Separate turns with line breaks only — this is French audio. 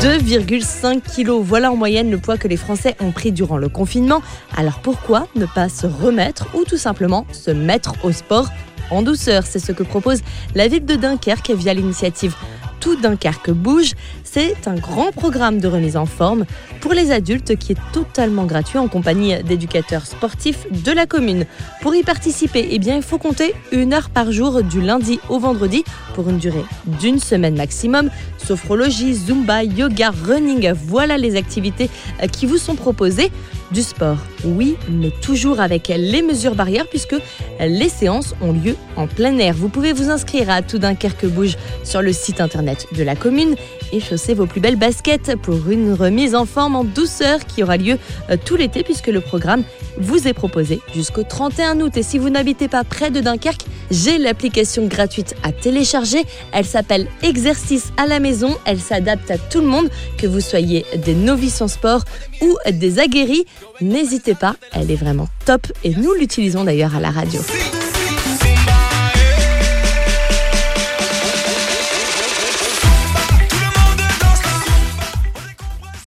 2,5 kg. Voilà en moyenne le poids que les Français ont pris durant le confinement. Alors pourquoi ne pas se remettre ou tout simplement se mettre au sport en douceur? C'est ce que propose la ville de Dunkerque via l'initiative tout Dunkerque bouge, c'est un grand programme de remise en forme pour les adultes qui est totalement gratuit en compagnie d'éducateurs sportifs de la commune. Pour y participer, eh bien, il faut compter une heure par jour du lundi au vendredi pour une durée d'une semaine maximum. Sophrologie, zumba, yoga, running, voilà les activités qui vous sont proposées. Du sport, oui, mais toujours avec les mesures barrières puisque les séances ont lieu en plein air. Vous pouvez vous inscrire à Tout Dunkerque Bouge sur le site internet de la commune et chausser vos plus belles baskets pour une remise en forme en douceur qui aura lieu euh, tout l'été puisque le programme vous est proposé jusqu'au 31 août. Et si vous n'habitez pas près de Dunkerque, j'ai l'application gratuite à télécharger. Elle s'appelle Exercice à la maison. Elle s'adapte à tout le monde, que vous soyez des novices en sport ou des aguerris. N'hésitez pas, elle est vraiment top et nous l'utilisons d'ailleurs à la radio.